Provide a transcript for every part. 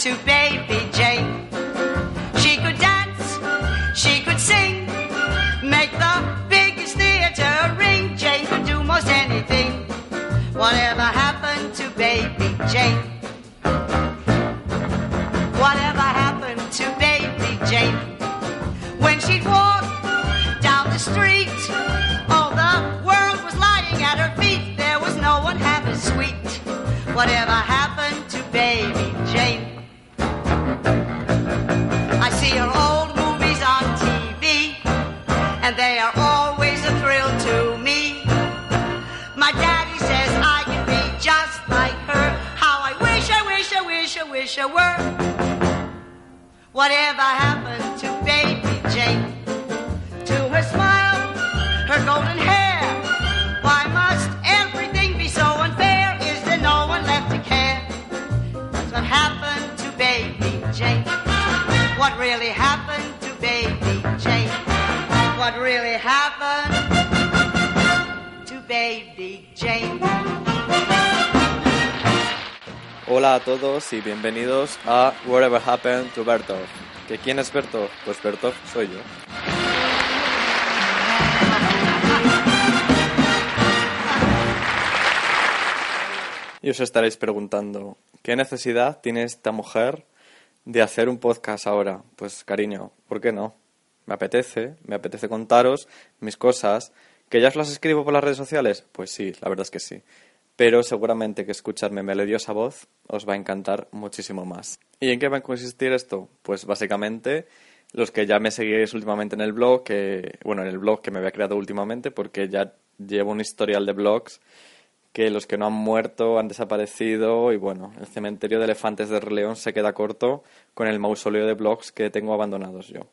to baby Jane. She could dance, she could sing, make the biggest theater ring. Jane could do most anything. Whatever happened to baby Jane? Baby? Hola a todos y bienvenidos a Whatever Happened to Bertov. ¿Que quién es Bertov? Pues Bertov soy yo. Y os estaréis preguntando, ¿qué necesidad tiene esta mujer de hacer un podcast ahora? Pues cariño, ¿por qué no? Me apetece, me apetece contaros mis cosas. ¿Que ya os las escribo por las redes sociales? Pues sí, la verdad es que sí. Pero seguramente que escucharme melodiosa voz os va a encantar muchísimo más. ¿Y en qué va a consistir esto? Pues básicamente los que ya me seguís últimamente en el blog, que, bueno, en el blog que me había creado últimamente, porque ya llevo un historial de blogs que los que no han muerto han desaparecido y bueno, el cementerio de elefantes de León se queda corto con el mausoleo de blogs que tengo abandonados yo.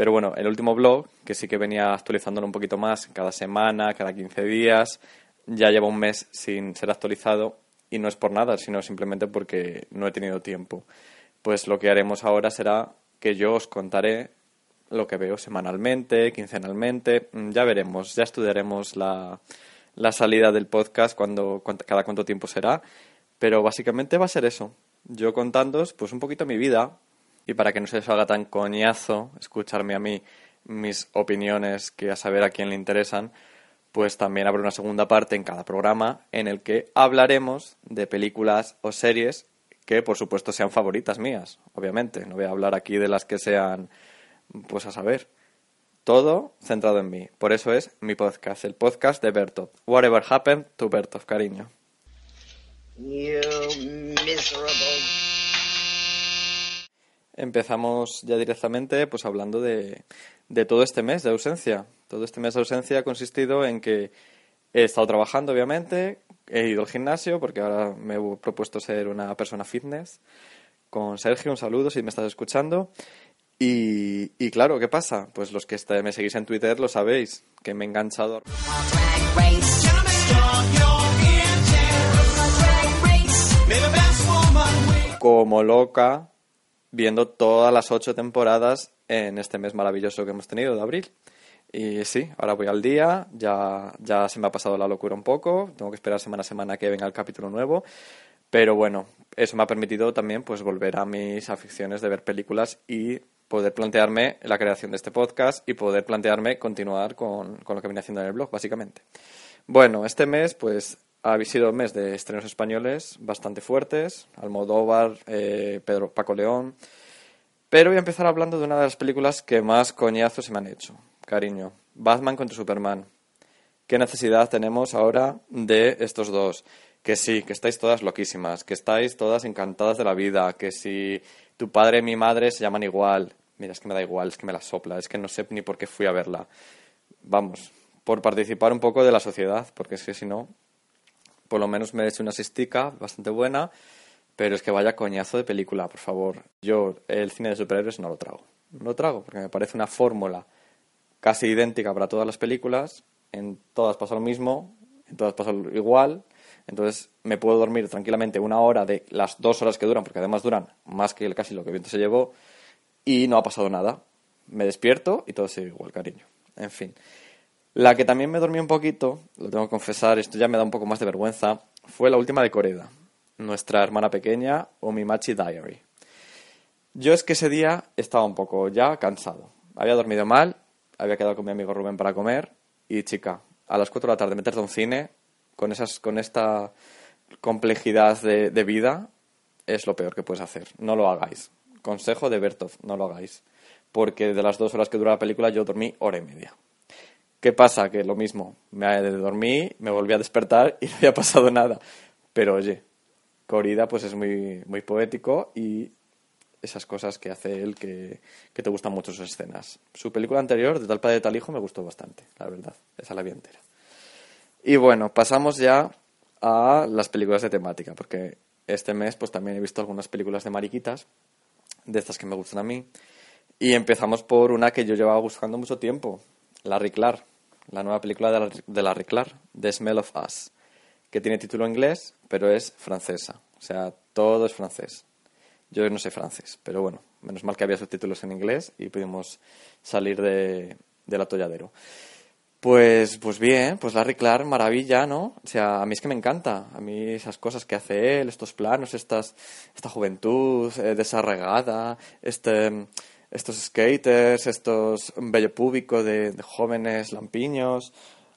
Pero bueno, el último blog, que sí que venía actualizándolo un poquito más cada semana, cada 15 días, ya lleva un mes sin ser actualizado y no es por nada, sino simplemente porque no he tenido tiempo. Pues lo que haremos ahora será que yo os contaré lo que veo semanalmente, quincenalmente, mm, ya veremos, ya estudiaremos la, la salida del podcast cuando, cada cuánto tiempo será, pero básicamente va a ser eso. Yo contándoos pues un poquito mi vida y para que no se os haga tan coñazo escucharme a mí mis opiniones que a saber a quién le interesan, pues también habrá una segunda parte en cada programa en el que hablaremos de películas o series que por supuesto sean favoritas mías, obviamente. No voy a hablar aquí de las que sean, pues a saber. Todo centrado en mí. Por eso es mi podcast, el podcast de Bertov. Whatever happened to Bertov, cariño. You miserable. Empezamos ya directamente pues hablando de, de todo este mes de ausencia. Todo este mes de ausencia ha consistido en que he estado trabajando, obviamente, he ido al gimnasio porque ahora me he propuesto ser una persona fitness. Con Sergio, un saludo si me estás escuchando. Y, y claro, ¿qué pasa? Pues los que está- me seguís en Twitter lo sabéis, que me he enganchado como loca viendo todas las ocho temporadas en este mes maravilloso que hemos tenido de abril. Y sí, ahora voy al día, ya, ya se me ha pasado la locura un poco, tengo que esperar semana a semana que venga el capítulo nuevo, pero bueno, eso me ha permitido también pues volver a mis aficiones de ver películas y poder plantearme la creación de este podcast y poder plantearme continuar con, con lo que vine haciendo en el blog, básicamente. Bueno, este mes pues ha sido un mes de estrenos españoles bastante fuertes, Almodóvar, eh, Pedro Paco León, pero voy a empezar hablando de una de las películas que más coñazos se me han hecho. Cariño, Batman contra Superman. ¿Qué necesidad tenemos ahora de estos dos? Que sí, que estáis todas loquísimas, que estáis todas encantadas de la vida, que si tu padre y mi madre se llaman igual. Mira, es que me da igual, es que me la sopla, es que no sé ni por qué fui a verla. Vamos, por participar un poco de la sociedad, porque es que si no, por lo menos me he hecho una sistica bastante buena, pero es que vaya coñazo de película, por favor. Yo el cine de superhéroes no lo trago. No lo trago porque me parece una fórmula casi idéntica para todas las películas, en todas pasa lo mismo, en todas pasa igual, entonces me puedo dormir tranquilamente una hora de las dos horas que duran, porque además duran más que casi lo que viento se llevó, y no ha pasado nada. Me despierto y todo sigue igual, cariño. En fin. La que también me dormí un poquito, lo tengo que confesar, esto ya me da un poco más de vergüenza, fue la última de Coreda, nuestra hermana pequeña, Omimachi Diary. Yo es que ese día estaba un poco ya cansado. Había dormido mal, había quedado con mi amigo Rubén para comer y chica, a las 4 de la tarde meterte a un cine con, esas, con esta complejidad de, de vida es lo peor que puedes hacer. No lo hagáis. Consejo de Bertov, no lo hagáis. Porque de las dos horas que dura la película yo dormí hora y media. ¿Qué pasa? Que lo mismo, me dormí, me volví a despertar y no había pasado nada. Pero oye, Corrida pues es muy, muy poético y esas cosas que hace él que, que, te gustan mucho sus escenas. Su película anterior, de Talpa de Tal Hijo, me gustó bastante, la verdad. Esa la vi entera. Y bueno, pasamos ya a las películas de temática, porque este mes pues también he visto algunas películas de mariquitas, de estas que me gustan a mí. Y empezamos por una que yo llevaba buscando mucho tiempo, La Riclar, la nueva película de la, de la The Smell of Us, que tiene título inglés, pero es francesa. O sea, todo es francés. Yo no sé francés, pero bueno, menos mal que había subtítulos en inglés y pudimos salir de, del atolladero. Pues, pues bien, pues Larry Clark, maravilla, ¿no? O sea, a mí es que me encanta. A mí esas cosas que hace él, estos planos, estas, esta juventud eh, desarregada, este, estos skaters, estos bello público de, jóvenes lampiños.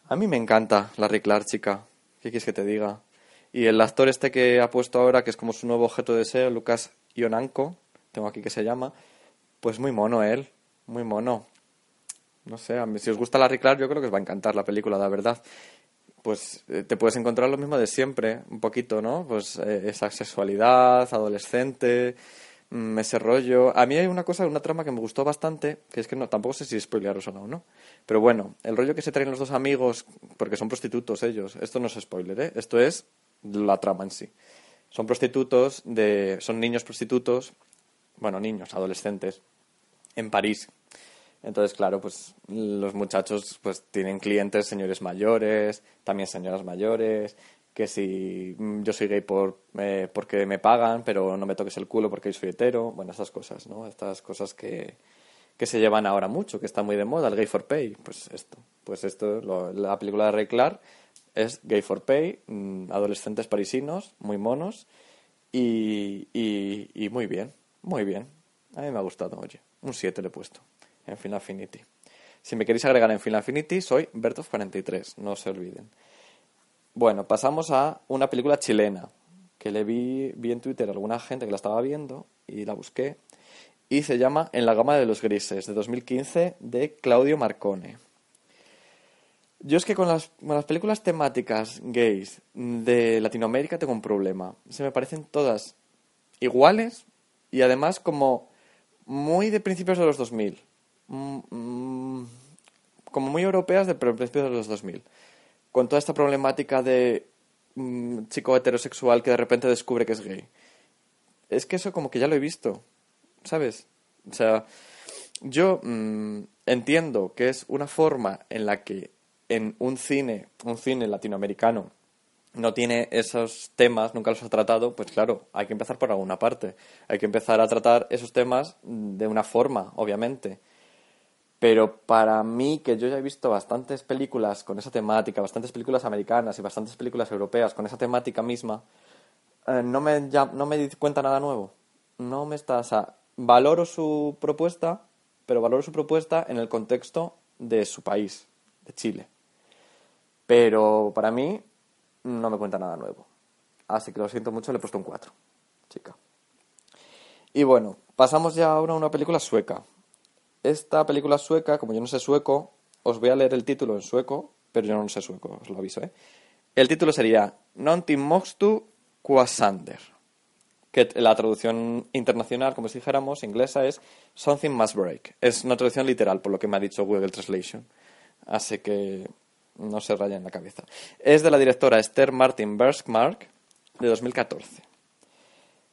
A mí me encanta Larry Clark, chica. ¿Qué quieres que te diga? Y el actor este que ha puesto ahora, que es como su nuevo objeto de deseo, Lucas Ionanko, tengo aquí que se llama, pues muy mono él, muy mono. No sé, a mí, si os gusta Larry Clark, yo creo que os va a encantar la película, la verdad. Pues eh, te puedes encontrar lo mismo de siempre, un poquito, ¿no? Pues eh, esa sexualidad, adolescente, ese rollo. A mí hay una cosa, una trama que me gustó bastante, que es que no, tampoco sé si spoilearos o no, ¿no? Pero bueno, el rollo que se traen los dos amigos, porque son prostitutos ellos, esto no es spoiler, ¿eh? Esto es la trama en sí. Son prostitutos, de, son niños prostitutos, bueno, niños, adolescentes, en París, entonces, claro, pues los muchachos pues tienen clientes, señores mayores, también señoras mayores, que si mm, yo soy gay por, eh, porque me pagan, pero no me toques el culo porque soy hetero, bueno, esas cosas, ¿no? Estas cosas que, que se llevan ahora mucho, que está muy de moda, el gay for pay, pues esto, pues esto, lo, la película de Ray Clark es gay for pay, mmm, adolescentes parisinos, muy monos y, y, y muy bien, muy bien, a mí me ha gustado, oye, un 7 le he puesto en Final Affinity. Si me queréis agregar en Final Affinity, soy Bertov43, no se olviden. Bueno, pasamos a una película chilena, que le vi, vi en Twitter a alguna gente que la estaba viendo y la busqué, y se llama En la gama de los grises, de 2015, de Claudio Marcone. Yo es que con las, con las películas temáticas gays de Latinoamérica tengo un problema. Se me parecen todas iguales y además como muy de principios de los 2000. Mm, mm, como muy europeas de principios de los 2000. Con toda esta problemática de mm, chico heterosexual que de repente descubre que es gay. Es que eso como que ya lo he visto, ¿sabes? O sea, yo entiendo que es una forma en la que en un cine, un cine latinoamericano, no tiene esos temas, nunca los ha tratado, pues claro, hay que empezar por alguna parte. Hay que empezar a tratar esos temas de una forma, obviamente. Pero para mí, que yo ya he visto bastantes películas con esa temática, bastantes películas americanas y bastantes películas europeas con esa temática misma, eh, no, me, no me di cuenta nada nuevo. No me está. O sea, valoro su propuesta, pero valoro su propuesta en el contexto de su país, de Chile. Pero para mí, no me cuenta nada nuevo. Así que lo siento mucho, le he puesto un 4, chica. Y bueno, pasamos ya ahora a una película sueca esta película sueca, como yo no sé sueco, os voy a leer el título en sueco, pero yo no sé sueco, os lo aviso, ¿eh? El título sería Nontin moxtu quasander, que la traducción internacional, como si dijéramos, inglesa, es Something Must Break. Es una traducción literal, por lo que me ha dicho Google Translation. Así que no se raya en la cabeza. Es de la directora Esther Martin Berskmark, de 2014.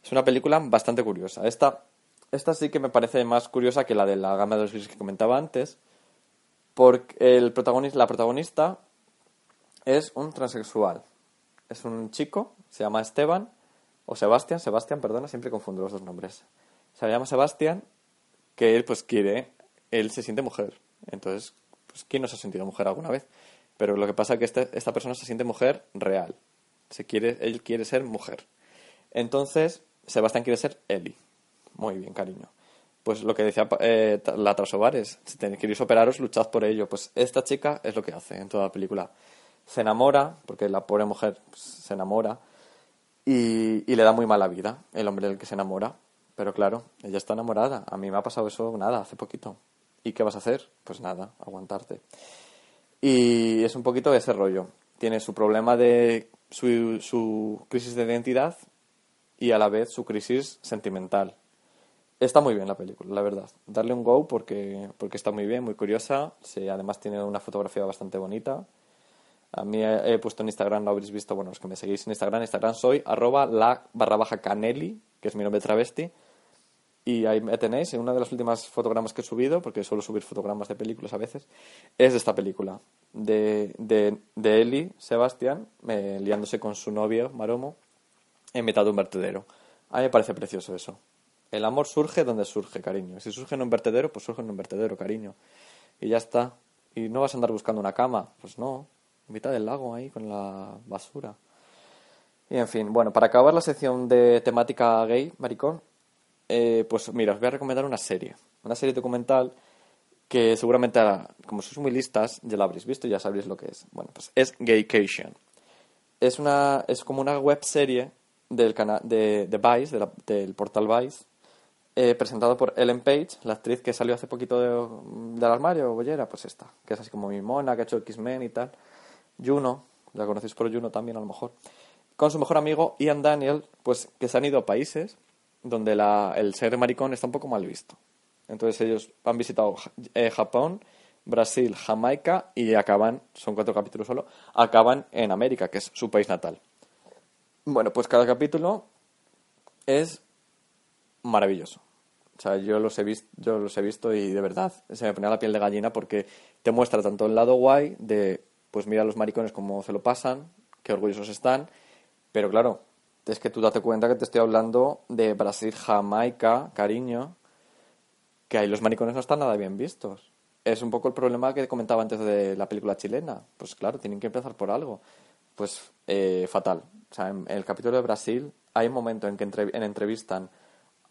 Es una película bastante curiosa. Esta esta sí que me parece más curiosa que la de la gama de los grises que comentaba antes, porque el protagonista, la protagonista es un transexual. Es un chico, se llama Esteban, o Sebastián, Sebastián, perdona, siempre confundo los dos nombres. Se llama Sebastián, que él pues quiere, él se siente mujer. Entonces, pues ¿quién no se ha sentido mujer alguna vez? Pero lo que pasa es que este, esta persona se siente mujer real. Se quiere, él quiere ser mujer. Entonces, Sebastián quiere ser Eli. Muy bien, cariño. Pues lo que decía eh, la Trasovares, si tenéis que operaros, luchad por ello. Pues esta chica es lo que hace en toda la película. Se enamora, porque la pobre mujer pues, se enamora, y, le da muy mala vida el hombre del que se enamora. Pero claro, ella está enamorada. A mí me ha pasado eso nada, hace poquito. ¿Y qué vas a hacer? Pues nada, aguantarte. Y es un poquito ese rollo. Tiene su problema de su, su crisis de identidad y a la vez su crisis sentimental. Está muy bien la película, la verdad. Darle un go porque, porque está muy bien, muy curiosa. Además tiene una fotografía bastante bonita. A mí he, puesto en Instagram, lo habréis visto, bueno, los que me seguís en Instagram, Instagram soy arroba la barra baja caneli, que es mi nombre travesti. Y ahí me tenéis, en una de las últimas fotogramas que he subido, porque suelo subir fotogramas de películas a veces, es esta película, de, de, de Eli, Sebastián, liándose con su novio, Maromo, en mitad de un vertedero. A mí me parece precioso eso. El amor surge donde surge, cariño. Si surge en un vertedero, pues surge en un vertedero, cariño. Y ya está. Y no vas a andar buscando una cama. Pues no. En mitad del lago ahí con la basura. Y en fin, bueno, para acabar la sección de temática gay, maricón, eh, pues mira, os voy a recomendar una serie. Una serie documental que seguramente, como sois muy listas, ya la habréis visto y ya sabréis lo que es. Bueno, pues es Gaycation. Es, una, es como una web serie del canal de, de Vice, del portal Vice, eh, presentado por Ellen Page, la actriz que salió hace poquito de, del armario, Bollera, pues esta, que es así como mi mona, que ha hecho X-Men y tal. Juno, la conocéis por Juno también a lo mejor. Con su mejor amigo Ian Daniel, pues que se han ido a países donde la, el ser maricón está un poco mal visto. Entonces ellos han visitado eh, Japón, Brasil, Jamaica y acaban, son cuatro capítulos solo, acaban en América, que es su país natal. Bueno, pues cada capítulo es maravilloso. O sea, yo los he visto, yo los he visto y de verdad se me ponía la piel de gallina porque te muestra tanto el lado guay de, pues mira a los maricones cómo se lo pasan, qué orgullosos están, pero claro, es que tú date cuenta que te estoy hablando de Brasil, Jamaica, cariño, que ahí los maricones no están nada bien vistos. Es un poco el problema que comentaba antes de la película chilena. Pues claro, tienen que empezar por algo. Pues eh, fatal. O sea, en, el capítulo de Brasil hay un momento en que en entrevistan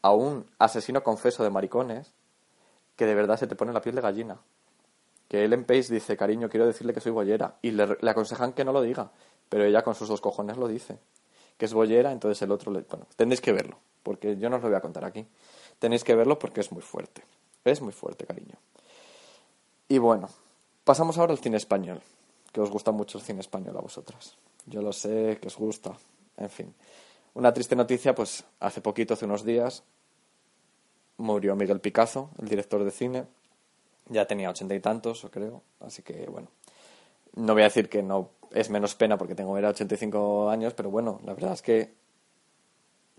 a un asesino confeso de maricones que de verdad se te pone la piel de gallina. Que Ellen Pace dice, cariño, quiero decirle que soy bollera. Y le, aconsejan que no lo diga. Pero ella con sus dos cojones lo dice. Que es bollera, entonces el otro le... Bueno, tenéis que verlo. Porque yo no os lo voy a contar aquí. Tenéis que verlo porque es muy fuerte. Es muy fuerte, cariño. Y bueno, pasamos ahora al cine español. Que os gusta mucho el cine español a vosotras. Yo lo sé, que os gusta. En fin. Una triste noticia, pues hace poquito, hace unos días, murió Miguel Picazo, el director de cine. Ya tenía ochenta y tantos, creo. Así que, bueno, no voy a decir que no es menos pena porque tengo era 85 años, pero bueno, la verdad es que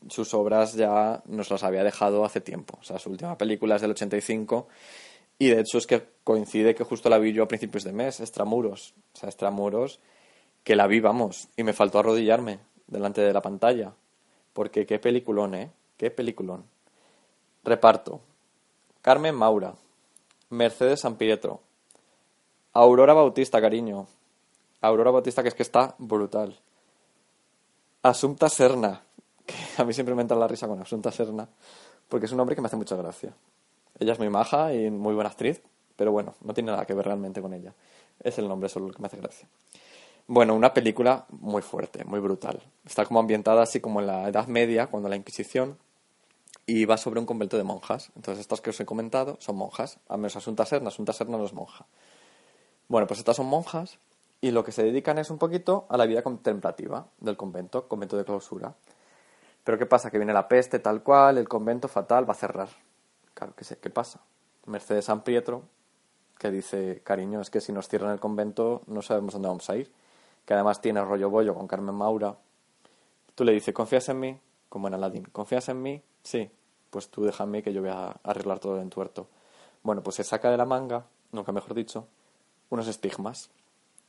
sus obras ya nos las había dejado hace tiempo. O sea, su última película es del 85 y de hecho es que coincide que justo la vi yo a principios de mes, Extramuros. O sea, Extramuros, que la vi, vamos, y me faltó arrodillarme delante de la pantalla. Porque qué peliculón, ¿eh? Qué peliculón. Reparto. Carmen Maura. Mercedes San Pietro. Aurora Bautista, cariño. Aurora Bautista, que es que está brutal. Asunta Serna. Que a mí siempre me entra la risa con Asunta Serna. Porque es un hombre que me hace mucha gracia. Ella es muy maja y muy buena actriz. Pero bueno, no tiene nada que ver realmente con ella. Es el nombre solo lo que me hace gracia. Bueno, una película muy fuerte, muy brutal. Está como ambientada así como en la Edad Media, cuando la Inquisición, y va sobre un convento de monjas. Entonces, estas que os he comentado son monjas. A menos Asunta Serna, Asunta Serna no es monja. Bueno, pues estas son monjas y lo que se dedican es un poquito a la vida contemplativa del convento, convento de clausura. Pero ¿qué pasa? Que viene la peste tal cual, el convento fatal va a cerrar. Claro, ¿qué, sé, ¿qué pasa? Mercedes San Pietro, que dice, cariño, es que si nos cierran el convento no sabemos dónde vamos a ir que además tiene rollo bollo con Carmen Maura, tú le dices, ¿confías en mí? Como en Aladdin, ¿confías en mí? Sí, pues tú déjame que yo voy a arreglar todo el entuerto. Bueno, pues se saca de la manga, nunca mejor dicho, unos estigmas,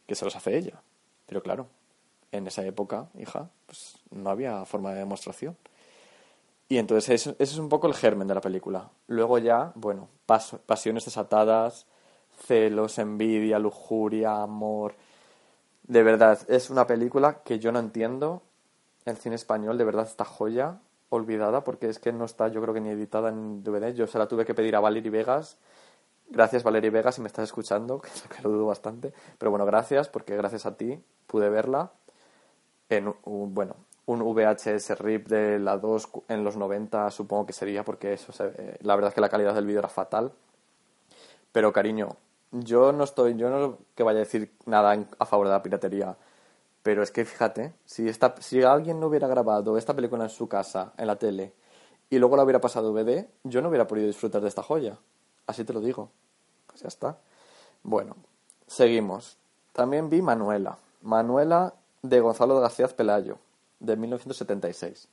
que se los hace ella. Pero claro, en esa época, hija, pues no había forma de demostración. Y entonces ese, es un poco el germen de la película. Luego ya, bueno, pasiones desatadas, celos, envidia, lujuria, amor, de verdad, es una película que yo no entiendo. El cine español, de verdad, esta joya. olvidada porque es que no está, yo creo que ni editada en DVD. Yo se la tuve que pedir a Valerie Vegas. Gracias, Valerie Vegas, si me estás escuchando, que lo dudo bastante. Pero bueno, gracias, porque gracias a ti pude verla en un, bueno, un VHS RIP de la 2 en los 90, supongo que sería, porque eso la verdad es que la calidad del vídeo era fatal. Pero cariño, yo no estoy, yo no que vaya a decir nada a favor de la piratería pero es que fíjate, si, esta, si alguien no hubiera grabado esta película en su casa, en la tele, y luego la hubiera pasado DVD, yo no hubiera podido disfrutar de esta joya. Así te lo digo. Pues ya está. Bueno, seguimos. También vi Manuela. Manuela de Gonzalo García Pelayo, de 1976.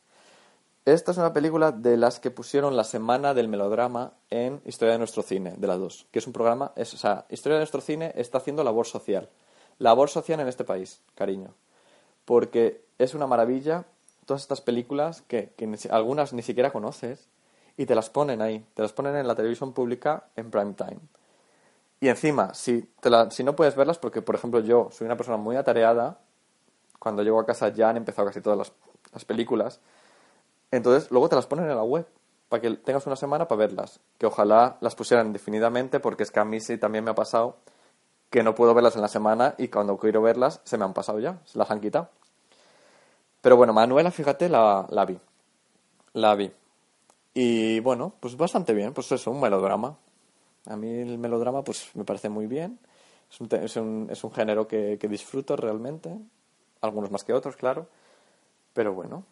Esta es una película de las que pusieron la semana del melodrama en Historia de nuestro cine, de la 2, que es un programa, o sea, Historia de nuestro cine está haciendo labor social labor social en este país, cariño. Porque es una maravilla todas estas películas que, algunas ni siquiera conoces y te las ponen ahí, te las ponen en la televisión pública en prime time. Y encima, si, te si no puedes verlas, porque por ejemplo yo soy una persona muy atareada, cuando llego a casa ya han empezado casi todas las, las películas, entonces luego te las ponen en la web para que tengas una semana para verlas. Que ojalá las pusieran indefinidamente, porque es que a mí sí también me ha pasado que no puedo verlas en la semana y cuando quiero verlas se me han pasado ya, se las han quitado. Pero bueno, Manuela, fíjate, la, la vi. La vi. Y bueno, pues bastante bien, pues eso, un melodrama. A mí el melodrama pues me parece muy bien. Es un, es un, es un género que, que disfruto realmente. Algunos más que otros, claro. Pero bueno,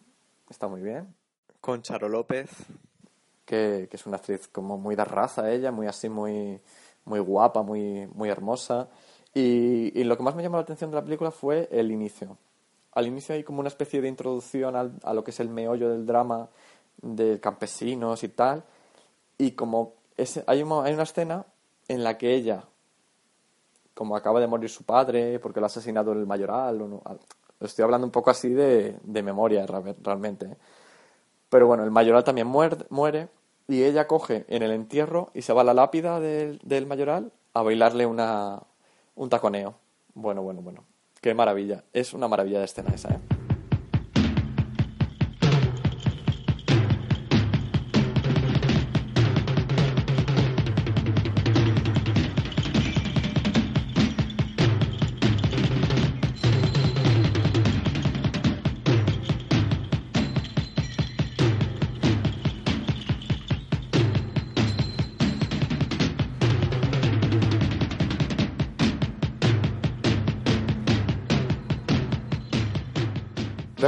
está muy bien. Con Charo López, que, que es una actriz como muy de raza ella, muy así, muy muy guapa, muy, muy hermosa. Y, lo que más me llamó la atención de la película fue el inicio. Al inicio hay como una especie de introducción a lo que es el meollo del drama de campesinos y tal. Y como hay, una, hay una escena en la que ella, como acaba de morir su padre porque lo ha asesinado el mayoral, o no, estoy hablando un poco así de, de memoria realmente. Pero bueno, el mayoral también muere, muere y ella coge en el entierro y se va a la lápida del, del mayoral a bailarle una, un taconeo. Bueno, bueno, bueno. Qué maravilla. Es una maravilla de escena esa, ¿eh?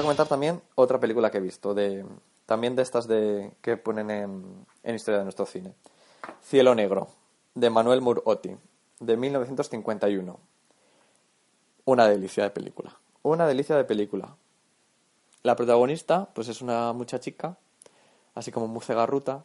Comentar también otra película que he visto, de, también de estas de, que ponen en, Historia de nuestro cine. Cielo Negro, de Manuel Murotti, de 1951. Una delicia de película. Una delicia de película. La protagonista, pues es una muchachica, así como muy cegarruta,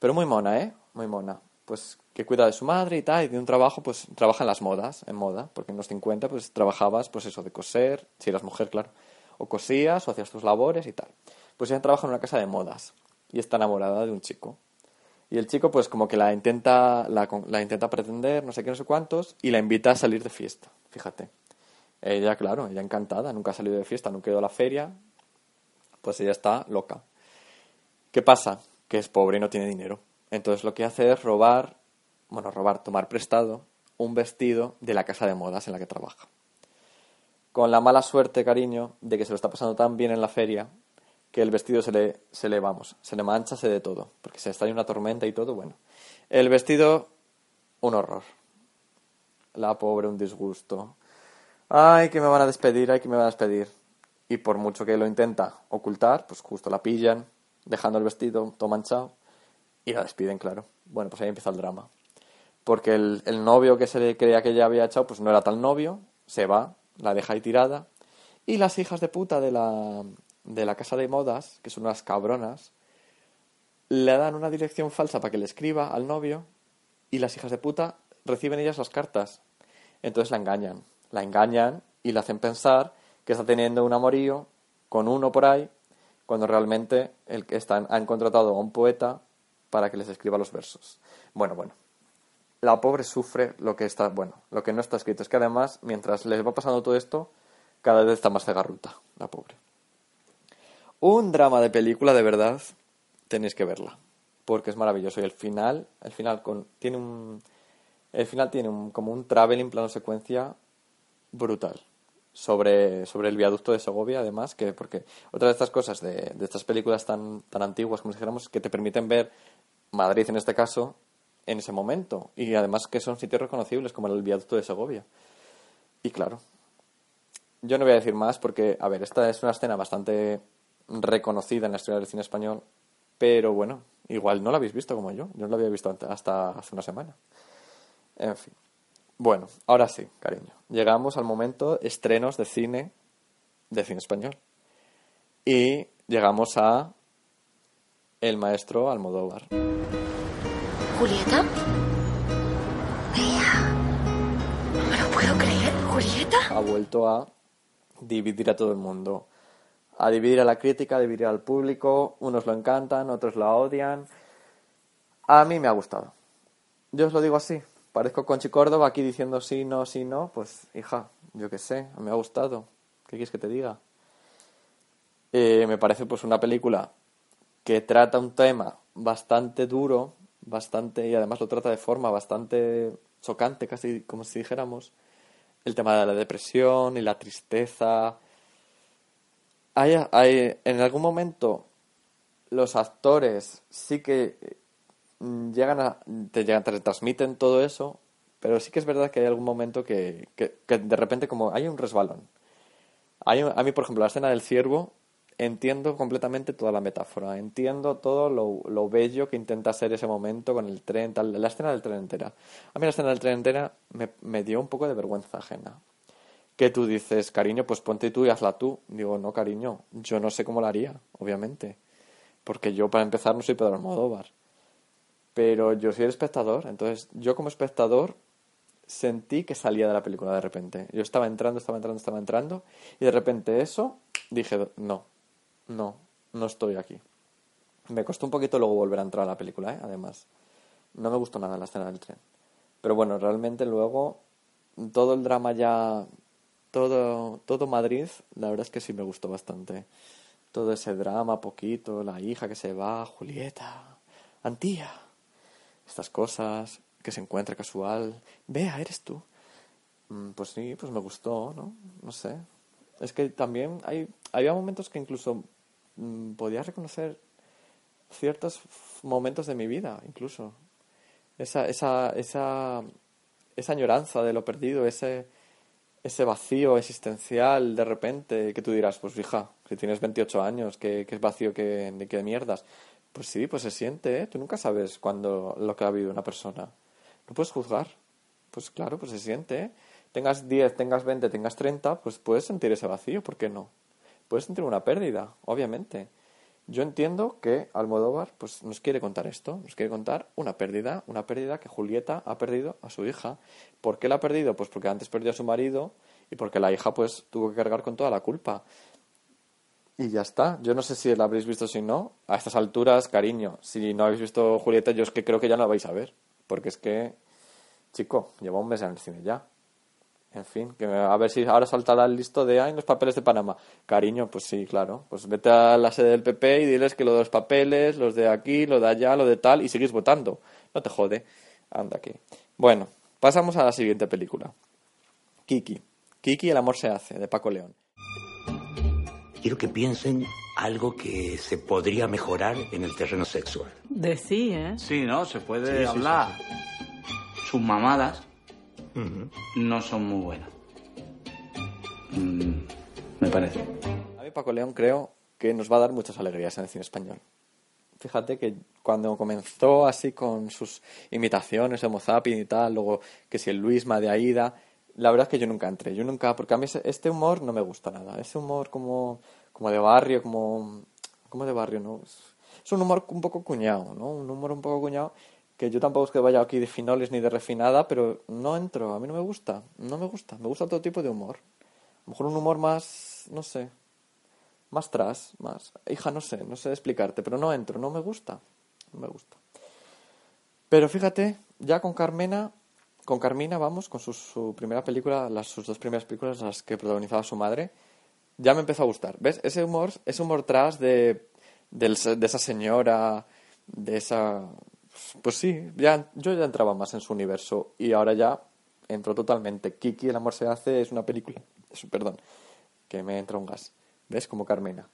pero muy mona, ¿eh? Muy mona. Pues que cuida de su madre y tal, y de un trabajo, pues trabaja en las modas, en moda, porque en los 50 pues trabajabas, pues eso, de coser, si eras mujer, claro, o cosías o hacías tus labores y tal. Pues ella trabaja en una casa de modas y está enamorada de un chico. Y el chico pues como que la intenta, la, la intenta pretender, no sé qué, no sé cuántos, y la invita a salir de fiesta, fíjate. Ella, claro, ella encantada, nunca ha salido de fiesta, nunca ha ido a la feria, pues ella está loca. ¿Qué pasa? Que es pobre y no tiene dinero. Entonces lo que hace es robar, bueno, robar, tomar prestado un vestido de la casa de modas en la que trabaja con la mala suerte, cariño, de que se lo está pasando tan bien en la feria que el vestido se le, se le vamos, se le mancha, se de todo, porque se está en una tormenta y todo, bueno. El vestido, un horror. La pobre, un disgusto. Ay, que me van a despedir, ay, que me van a despedir. Y por mucho que lo intenta ocultar, pues justo la pillan, dejando el vestido todo manchado, y la despiden, claro. Bueno, pues ahí empieza el drama. Porque el, el novio que se le creía que ella había echado, pues no era tal novio, se va, la deja ahí tirada. Y las hijas de puta de la, de la casa de modas, que son unas cabronas, le dan una dirección falsa para que le escriba al novio y las hijas de puta reciben ellas las cartas. Entonces la engañan. La engañan y le hacen pensar que está teniendo un amorío con uno por ahí, cuando realmente el que están, han contratado a un poeta para que les escriba los versos. Bueno, bueno la pobre sufre lo que está, bueno, lo que no está escrito. Es que además, mientras les va pasando todo esto, cada vez está más cegarruta, la pobre. Un drama de película, de verdad, tenéis que verla. Porque es maravilloso. Y el final, el final con, tiene un. El final tiene un, como un traveling plano secuencia brutal. Sobre, sobre el viaducto de Segovia, además, que porque otra de estas cosas de, de estas películas tan, tan antiguas, como si dijéramos, que te permiten ver Madrid en este caso, en ese momento. Y además que son sitios reconocibles, como el viaducto de Segovia. Y claro, yo no voy a decir más porque, a ver, esta es una escena bastante reconocida en la historia del cine español, pero bueno, igual no la habéis visto como yo. Yo no la había visto hasta hace una semana. En fin. Bueno, ahora sí, cariño. Llegamos al momento estrenos de cine, de cine español. Y llegamos a el maestro Almodóvar. ¿Julieta? Mira. No lo puedo creer. ¿Julieta? Ha vuelto a dividir a todo el mundo. A dividir a la crítica, a dividir al público. Unos lo encantan, otros la odian. A mí me ha gustado. Yo os lo digo así. Parezco Conchi Córdoba aquí diciendo sí, no, sí, no. Pues, hija, yo qué sé, me ha gustado. ¿Qué quieres que te diga? Eh, me parece pues una película que trata un tema bastante duro, bastante, y además lo trata de forma bastante chocante, casi como si dijéramos, el tema de la depresión y la tristeza. Hay, hay, en algún momento los actores sí que mm, llegan a, te, llegan, te transmiten todo eso, pero sí que es verdad que hay algún momento que, que, de repente como hay un resbalón. Hay, a mí, por ejemplo, la escena del ciervo entiendo completamente toda la metáfora, entiendo todo lo, lo, bello que intenta ser ese momento con el tren, tal, la escena del tren entera. A mí la escena del tren entera me, me dio un poco de vergüenza ajena. Que tú dices, cariño, pues ponte tú y hazla tú. Digo, no, cariño, yo no sé cómo la haría, obviamente. Porque yo, para empezar, no soy Pedro Almodóvar. Pero yo soy el espectador. Entonces, yo como espectador sentí que salía de la película de repente. Yo estaba entrando, estaba entrando, estaba entrando. Y de repente eso, dije, no, no, no estoy aquí. Me costó un poquito luego volver a entrar a la película, ¿eh? además. No me gustó nada la escena del tren. Pero bueno, realmente luego todo el drama ya, todo, todo Madrid, la verdad es que sí me gustó bastante. Todo ese drama, poquito, la hija que se va, Julieta, Antía, estas cosas, que se encuentra casual. Vea, eres tú. Pues sí, pues me gustó, ¿no? No sé. Es que también hay, había momentos que incluso podía reconocer ciertos momentos de mi vida, incluso. Esa, esa, esa, esa añoranza de lo perdido, ese, ese vacío existencial de repente, que tú dirás, pues hija, si tienes 28 años, ¿qué, qué es vacío, qué, de qué mierdas? Pues sí, pues se siente, ¿eh? Tú nunca sabes cuando lo que ha vivido una persona. No puedes juzgar. Pues claro, pues se siente, ¿eh? Tengas 10, tengas 20, tengas 30, pues puedes sentir ese vacío, ¿por qué no? Puedes sentir una pérdida, obviamente. Yo entiendo que Almodóvar pues, nos quiere contar esto, nos quiere contar una pérdida, una pérdida que Julieta ha perdido a su hija. ¿Por qué la ha perdido? Pues porque antes perdió a su marido y porque la hija pues tuvo que cargar con toda la culpa. Y ya está. Yo no sé si la habréis visto o si no. A estas alturas, cariño, si no habéis visto Julieta, yo es que creo que ya no la vais a ver. Porque es que, chico, lleva un mes en el cine ya. En fin, que a ver si ahora saltará el listo de ahí los papeles de Panamá. Cariño, pues sí, claro. Pues vete a la sede del PP y diles que lo de los papeles, los de aquí, lo de allá, lo de tal, y seguís votando. No te jode. Anda aquí. Bueno, pasamos a la siguiente película. Kiki. Kiki, el amor se hace, de Paco León. Quiero que piensen algo que se podría mejorar en el terreno sexual. De sí, ¿eh? Sí, ¿no? Se puede Sí, sí, hablar. Sus mamadas No son muy buenas. Mm, me parece. A mí Paco León creo que nos va a dar muchas alegrías en el cine español. Fíjate que cuando comenzó así con sus imitaciones de Mozapin y tal, luego que si el Luisma de Aida, la verdad es que yo nunca entré, yo nunca, porque a mí este humor no me gusta nada, ese humor como, como de barrio, como, como de barrio, ¿no? Es, es un humor un poco cuñado, ¿no? Un humor un poco cuñado que yo tampoco es que vaya aquí de finoles ni de refinada, pero no entro, a mí no me gusta, no me gusta, me gusta otro tipo de humor. A lo mejor un humor más, no sé, más tras, más. Hija, no sé, no sé explicarte, pero no entro, no me gusta. No me gusta. Pero fíjate, ya con Carmena, con Carmina, vamos, con su, primera película, las, sus dos primeras películas, las que protagonizaba su madre, ya me empezó a gustar. ¿Ves? Ese humor, ese humor tras de, de esa señora, de esa... Pues sí, ya, yo ya entraba más en su universo y ahora ya entro totalmente. Kiki, El amor se hace, es una película... es- perdón, que me entra un gas. ¿Ves? Como Carmena.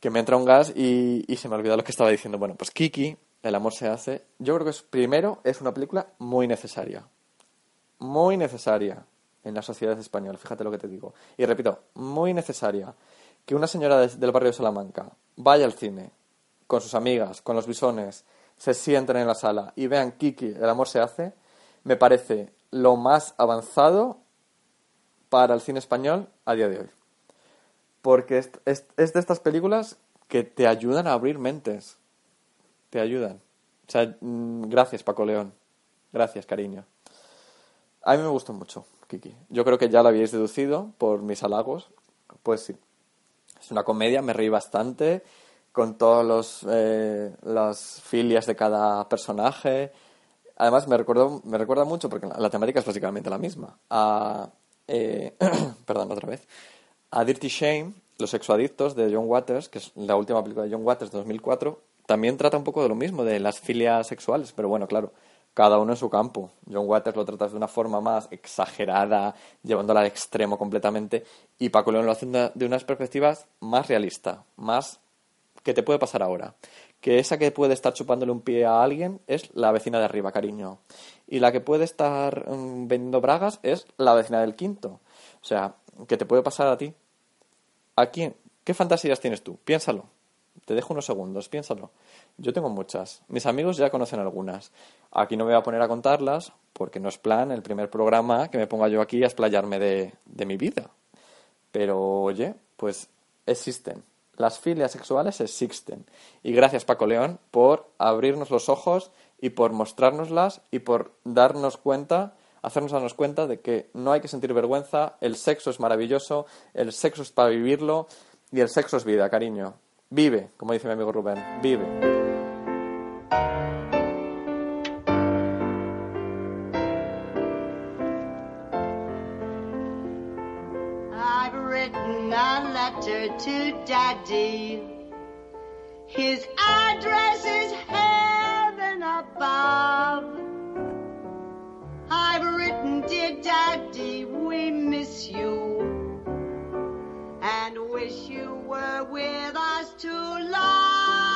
Que me entra un gas y, se me olvidó lo que estaba diciendo. Bueno, pues Kiki, El amor se hace, yo creo que es, primero es una película muy necesaria muy necesaria en la sociedad española, fíjate lo que te digo. Y repito, muy necesaria que una señora de- del barrio de Salamanca vaya al cine con sus amigas, con los bisones, se sienten en la sala y vean Kiki, el amor se hace, me parece lo más avanzado para el cine español a día de hoy. Porque es, es- es de estas películas que te ayudan a abrir mentes. Te ayudan. O sea, mm, gracias Paco León. Gracias, cariño. A mí me gustó mucho, Kiki. Yo creo que ya lo habíais deducido por mis halagos. Pues sí. Es una comedia, me reí bastante con todos los eh, las filias de cada personaje. Además me recuerdo, me recuerda mucho porque la, temática es básicamente la misma. A eh, perdón otra vez. A Dirty Shame, Los sexoadictos de John Waters, que es la última película de John Waters de 2004, también trata un poco de lo mismo, de las filias sexuales, pero bueno, claro, cada uno en su campo. John Waters lo trata de una forma más exagerada, llevándola al extremo completamente, y Paco León lo hace de unas perspectivas más realistas, más que te puede pasar ahora. Que esa que puede estar chupándole un pie a alguien es la vecina de arriba, cariño. Y la que puede estar mm, vendiendo bragas es la vecina del quinto. O sea, que te puede pasar a ti. ¿A quién? ¿Qué fantasías tienes tú? Piénsalo. Te dejo unos segundos, piénsalo. Yo tengo muchas. Mis amigos ya conocen algunas. Aquí no me voy a poner a contarlas porque no es plan el primer programa que me ponga yo aquí a explayarme de, de mi vida. Pero oye, pues existen. Las filias sexuales existen. Y gracias Paco León por abrirnos los ojos y por mostrárnoslas y por darnos cuenta, hacernos darnos cuenta de que no hay que sentir vergüenza, el sexo es maravilloso, el sexo es para vivirlo y el sexo es vida, cariño. Vive, como dice mi amigo Rubén, vive. Letter to Daddy. His address is heaven above. I've written, dear Daddy, we miss you and wish you were with us to love.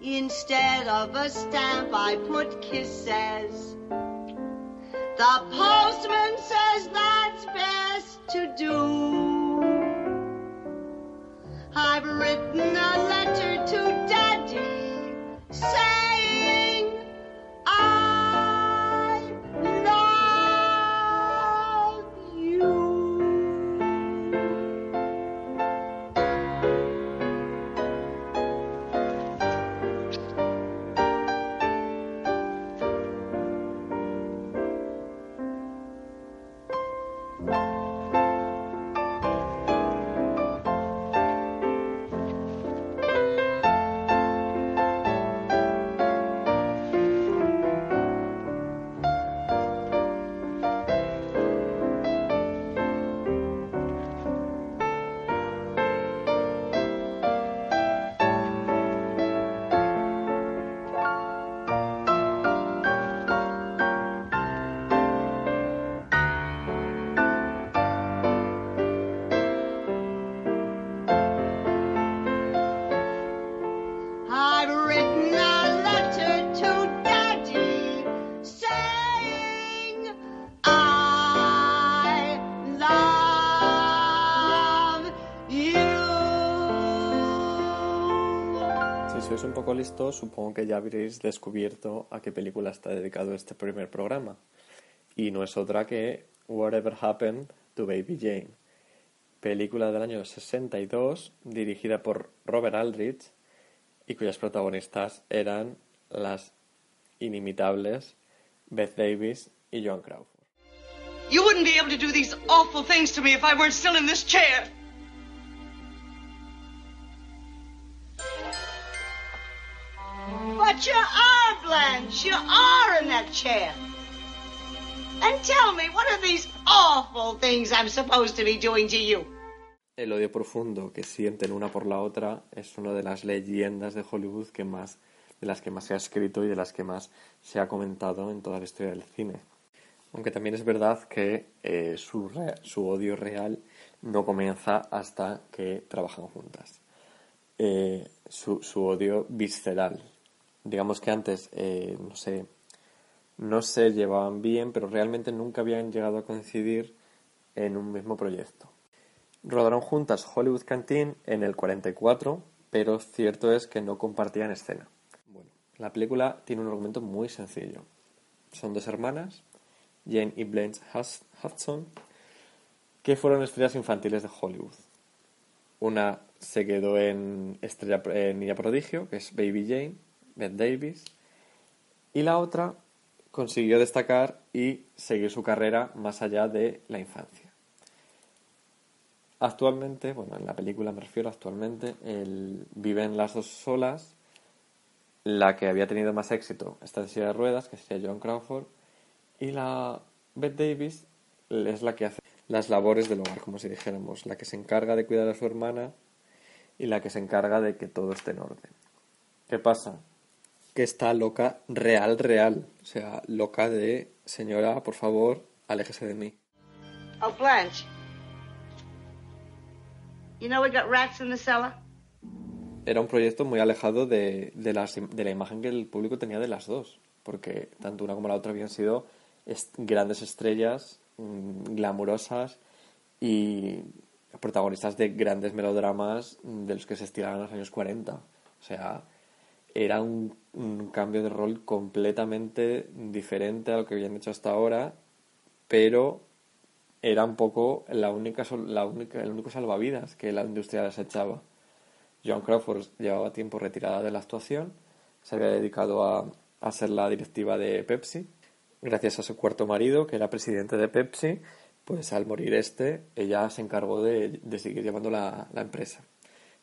Instead of a stamp, I put kisses. The postman says best to do. I've written a letter to Daddy saying supongo que ya habréis descubierto a qué película está dedicado este primer programa. Y no es otra que Whatever Happened to Baby Jane, película del año 62 dirigida por Robert Aldrich y cuyas protagonistas eran las inimitables Beth Davis y Joan Crawford. You wouldn't be able to do these awful things to me if I weren't still in this chair. But you are, Blanche. You are in that chair. And tell me, what are these awful things I'm supposed to be doing to you? El odio profundo que sienten una por la otra es una de las leyendas de Hollywood que más, de las que más se ha escrito y de las que más se ha comentado en toda la historia del cine. Aunque también es verdad que eh, su, su odio real no comienza hasta que trabajan juntas. Eh, su, su odio visceral. Digamos que antes, eh, no sé, no se llevaban bien, pero realmente nunca habían llegado a coincidir en un mismo proyecto. Rodaron juntas Hollywood Canteen en el 44, pero cierto es que no compartían escena. Bueno, la película tiene un argumento muy sencillo. Son dos hermanas, Jane y Blanche Hudson, que fueron estrellas infantiles de Hollywood. Una se quedó en estrella en Niña Prodigio, que es Baby Jane, Bette Davis, y la otra consiguió destacar y seguir su carrera más allá de la infancia. Actualmente, bueno, en la película me refiero actualmente, el- viven las dos solas. La que había tenido más éxito está en silla de ruedas, que sería John Crawford, y la Bette Davis es la que hace las labores del hogar, como si dijéramos, la que se encarga de cuidar a su hermana y la que se encarga de que todo esté en orden. ¿Qué pasa? Que está loca, real, real. O sea, loca de, señora, por favor, aléjese de mí. Oh, Blanche. You know we got rats in the cellar? Era un proyecto muy alejado de, de, las de la imagen que el público tenía de las dos, porque tanto una como la otra habían sido est- grandes estrellas, mm, glamurosas y protagonistas de grandes melodramas de los que se estiraban en los años 40. O sea, era un, un cambio de rol completamente diferente a lo que habían hecho hasta ahora, pero era un poco la única, el único salvavidas que la industria les echaba. Joan Crawford llevaba tiempo retirada de la actuación, se había dedicado a, a ser la directiva de Pepsi. Gracias a su cuarto marido, que era presidente de Pepsi, pues al morir este, ella se encargó de, seguir llevando la, la empresa.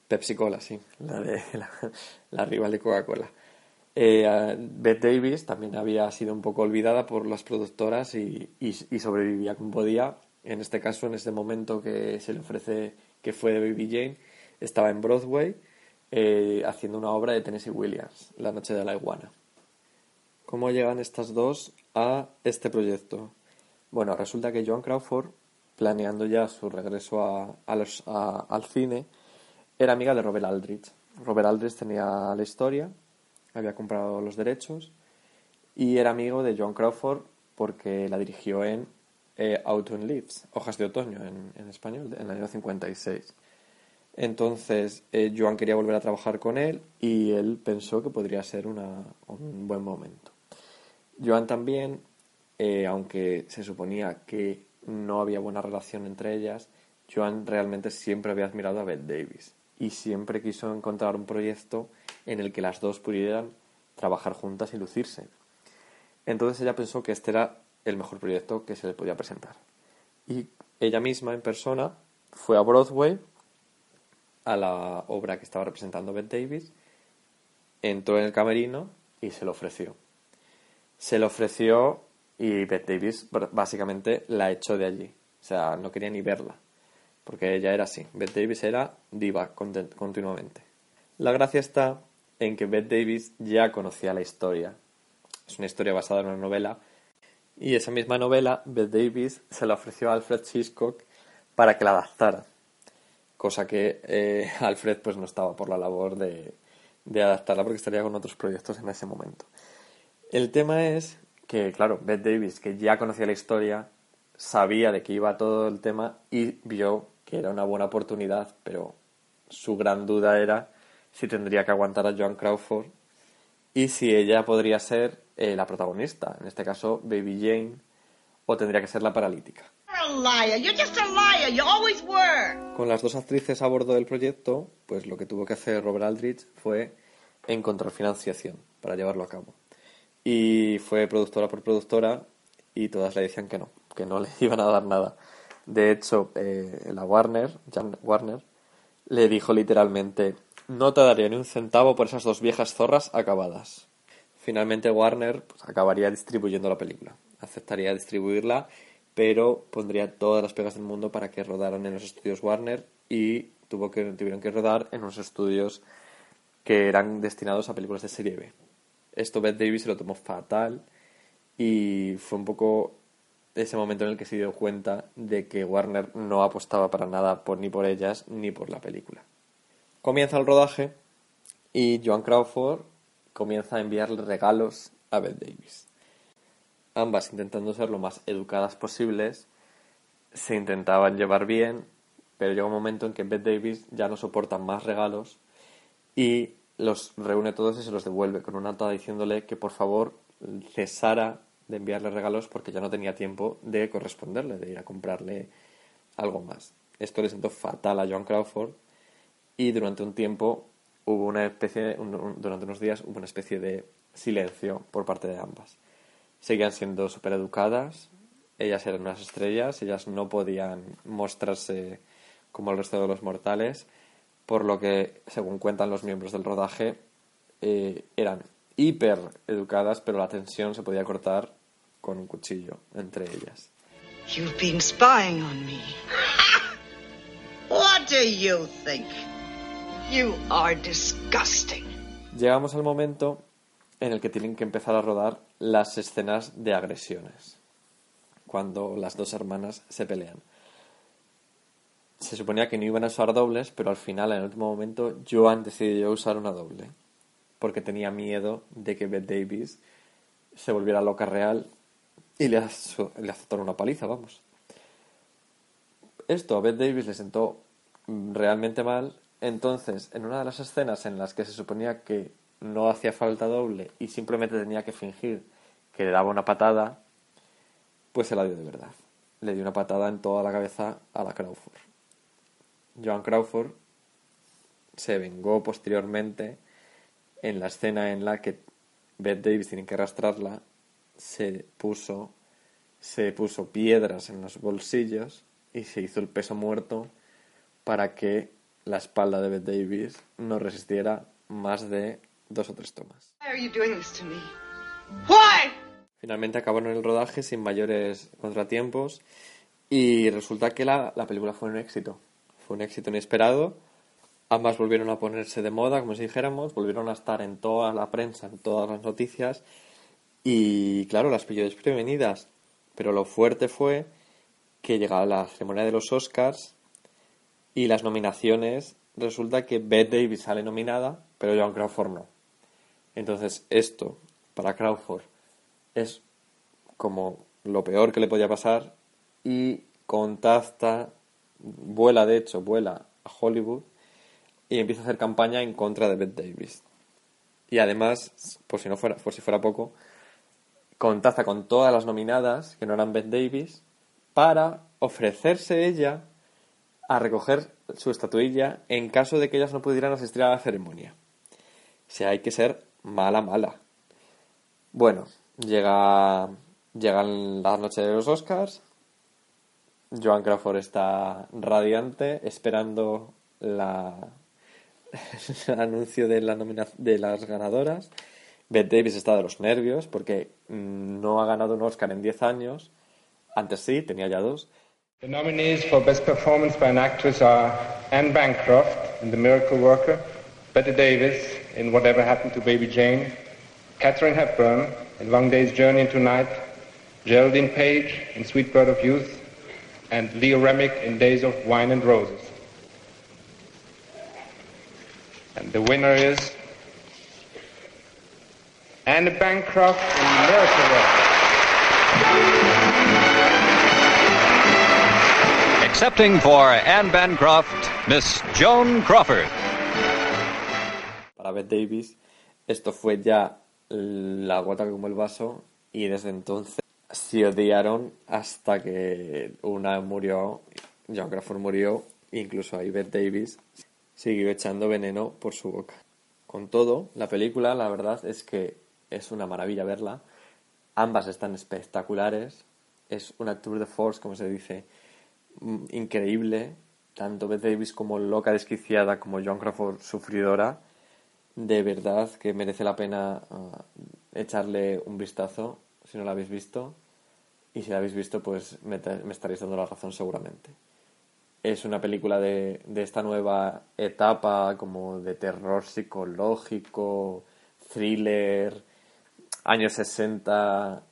Pepsi Cola, sí, la, de, la rival de Coca-Cola. Eh, a Bette Davis también había sido un poco olvidada por las productoras y, y, sobrevivía como podía. En este caso, en este momento que se le ofrece que fue de Baby Jane, estaba en Broadway eh, haciendo una obra de Tennessee Williams, La Noche de la Iguana. ¿Cómo llegan estas dos a este proyecto? Bueno, resulta que Joan Crawford, planeando ya su regreso a- al cine, era amiga de Robert Aldrich. Robert Aldrich tenía la historia, había comprado los derechos y era amigo de Joan Crawford porque la dirigió en eh, Autumn Leaves, Hojas de Otoño en, español, en el año 56. Entonces, eh, Joan quería volver a trabajar con él y él pensó que podría ser un buen momento. Joan también, eh, aunque se suponía que no había buena relación entre ellas, Joan realmente siempre había admirado a Bette Davis y siempre quiso encontrar un proyecto en el que las dos pudieran trabajar juntas y lucirse. Entonces ella pensó que este era el mejor proyecto que se le podía presentar. Y ella misma, en persona, fue a Broadway a la obra que estaba representando Bette Davis, entró en el camerino y se lo ofreció. Se lo ofreció y Bette Davis básicamente la echó de allí. O sea, no quería ni verla. Porque ella era así. Bette Davis era diva continuamente. La gracia está en que Bette Davis ya conocía la historia. Es una historia basada en una novela. Y esa misma novela, Bette Davis se la ofreció a Alfred Hitchcock para que la adaptara cosa que eh, Alfred pues no estaba por la labor de, de adaptarla porque estaría con otros proyectos en ese momento. El tema es que, claro, Bette Davis, que ya conocía la historia, sabía de qué iba todo el tema y vio que era una buena oportunidad, pero su gran duda era si tendría que aguantar a Joan Crawford y si ella podría ser eh, la protagonista, en este caso Baby Jane, o tendría que ser la paralítica. Con las dos actrices a bordo del proyecto, pues lo que tuvo que hacer Robert Aldrich fue encontrar financiación para llevarlo a cabo. Y fue productora por productora y todas le decían que no, que no le iban a dar nada. De hecho, eh, la Warner, Jan Warner, le dijo literalmente, no te daría ni un centavo por esas dos viejas zorras acabadas. finalmente Warner pues, acabaría distribuyendo la película. Aceptaría distribuirla, pero pondría todas las pegas del mundo para que rodaran en los estudios Warner y tuvo que, tuvieron que rodar en unos estudios que eran destinados a películas de serie B. Esto Beth Davis se lo tomó fatal y fue un poco ese momento en el que se dio cuenta de que Warner no apostaba para nada por, ni por ellas ni por la película. Comienza el rodaje y Joan Crawford comienza a enviarle regalos a Beth Davis. Ambas intentando ser lo más educadas posibles, se intentaban llevar bien, pero llega un momento en que Beth Davis ya no soporta más regalos y los reúne todos y se los devuelve con una nota diciéndole que por favor cesara de enviarle regalos porque ya no tenía tiempo de corresponderle, de ir a comprarle algo más. Esto le sentó fatal a Joan Crawford y durante un tiempo hubo una especie, durante unos días hubo una especie de silencio por parte de ambas. Seguían siendo súper educadas, ellas eran unas estrellas, ellas no podían mostrarse como el resto de los mortales, por lo que, según cuentan los miembros del rodaje, eh, eran hiper educadas, pero la tensión se podía cortar con un cuchillo entre ellas. You've been spying on me. what do you think? You are disgusting. Llegamos al momento en el que tienen que empezar a rodar las escenas de agresiones, cuando las dos hermanas se pelean. Se suponía que no iban a usar dobles, pero al final, en el último momento, Joan decidió usar una doble, porque tenía miedo de que Beth Davis se volviera loca real y le, le azotaron una paliza, vamos. Esto a Beth Davis le sentó realmente mal, entonces, en una de las escenas en las que se suponía que no hacía falta doble y simplemente tenía que fingir que le daba una patada, pues se la dio de verdad. Le dio una patada en toda la cabeza a la Crawford. Joan Crawford se vengó posteriormente en la escena en la que Beth Davis tiene que arrastrarla, se puso, se puso piedras en los bolsillos y se hizo el peso muerto para que la espalda de Beth Davis no resistiera más de dos o tres tomas. Finalmente acabaron el rodaje sin mayores contratiempos y resulta que la, la película fue un éxito. Fue un éxito inesperado. Ambas volvieron a ponerse de moda, como si dijéramos, volvieron a estar en toda la prensa, en todas las noticias y claro, las pilló desprevenidas. Pero lo fuerte fue que llegaba la ceremonia de los Oscars y las nominaciones. Resulta que Bette Davis sale nominada, pero Joan Crawford no. Entonces, esto para Crawford es como lo peor que le podía pasar y contacta, vuela de hecho, vuela a Hollywood y empieza a hacer campaña en contra de Bette Davis. Y además, por si no fuera, por si fuera poco, contacta con todas las nominadas, que no eran Bette Davis, para ofrecerse ella a recoger su estatuilla en caso de que ellas no pudieran asistir a la ceremonia. O sea, hay que ser mala, mala. Bueno, llega, llegan las noches de los Oscars. Joan Crawford está radiante, esperando la, el anuncio de, la nomina, de las ganadoras. Bette Davis está de los nervios porque no ha ganado un Oscar en 10 años. Antes sí, tenía ya dos. The nominees for Best Performance by an Actress are Anne Bancroft in The Miracle Worker, Bette Davis in Whatever Happened to Baby Jane, Katharine Hepburn in Long Day's Journey into Night, Geraldine Page in Sweet Bird of Youth, and Leo Remick in Days of Wine and Roses. And the winner is Anne Bancroft in The Miracle Worker. Accepting for Anne Bancroft, Miss Joan Crawford. Para Bette Davis, esto fue ya la gota como el vaso y desde entonces se odiaron hasta que una murió, Joan Crawford murió, incluso ahí Bette Davis siguió echando veneno por su boca. Con todo, la película, la verdad es que es una maravilla verla. Ambas están espectaculares. Es una tour de force, como se dice, increíble. Tanto Bette Davis como loca desquiciada, como Joan Crawford sufridora. De verdad que merece la pena uh, echarle un vistazo si no la habéis visto. Y si la habéis visto, pues me, me estaréis dando la razón seguramente. Es una película de, de esta nueva etapa como de terror psicológico, thriller, años 60,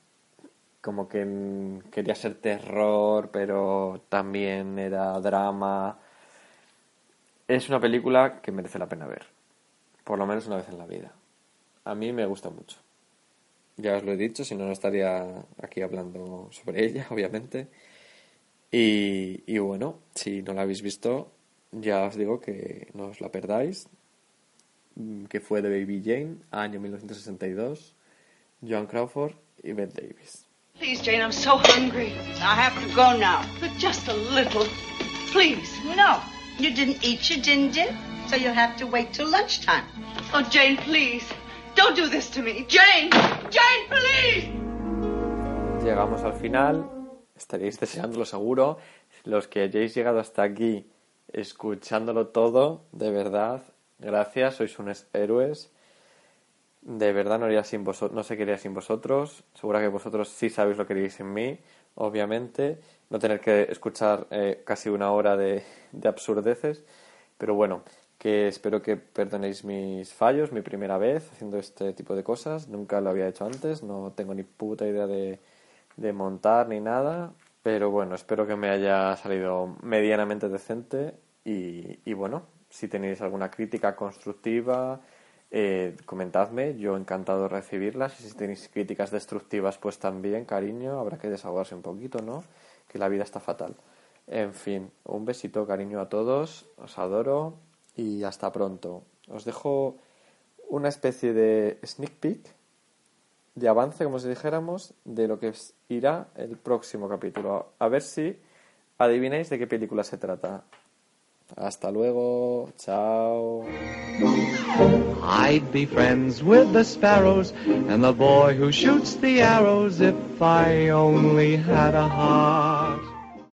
como que mm, quería ser terror, pero también era drama. Es una película que merece la pena ver, por lo menos una vez en la vida. A mí me gusta mucho. Ya os lo he dicho, si no, no estaría aquí hablando sobre ella, obviamente. Y, bueno, si no la habéis visto, ya os digo que no os la perdáis. Mm, Que fue de Baby Jane, año 1962, Joan Crawford y Bette Davis. Please, Jane, I'm so hungry. I have to go now. But just a little. Please. No, you didn't eat your ginger, so you'll have to wait till lunchtime. Oh, Jane, please. Don't do this to me. Jane! Jane, please! Llegamos al final, estaréis deseándolo seguro. Los que hayáis llegado hasta aquí escuchándolo todo, de verdad, gracias, sois unos héroes. De verdad no, haría sin no sé qué haría sin vosotros. Seguro que vosotros sí sabéis lo que queréis en mí, obviamente. No tener que escuchar eh, casi una hora de, de absurdeces. Pero bueno, que espero que perdonéis mis fallos, mi primera vez haciendo este tipo de cosas. Nunca lo había hecho antes, no tengo ni puta idea de, de montar ni nada. Pero bueno, espero que me haya salido medianamente decente. Y, y bueno, si tenéis alguna crítica constructiva, eh, comentadme, yo encantado de recibirlas. Y si tenéis críticas destructivas, pues también, cariño, habrá que desahogarse un poquito, ¿no? Que la vida está fatal. En fin, un besito, cariño a todos, os adoro y hasta pronto. Os dejo una especie de sneak peek, de avance, como si dijéramos, de lo que irá el próximo capítulo. A ver si adivináis de qué película se trata. Hasta luego, chao. I'd be friends with the sparrows and the boy who shoots the arrows if I only had a heart.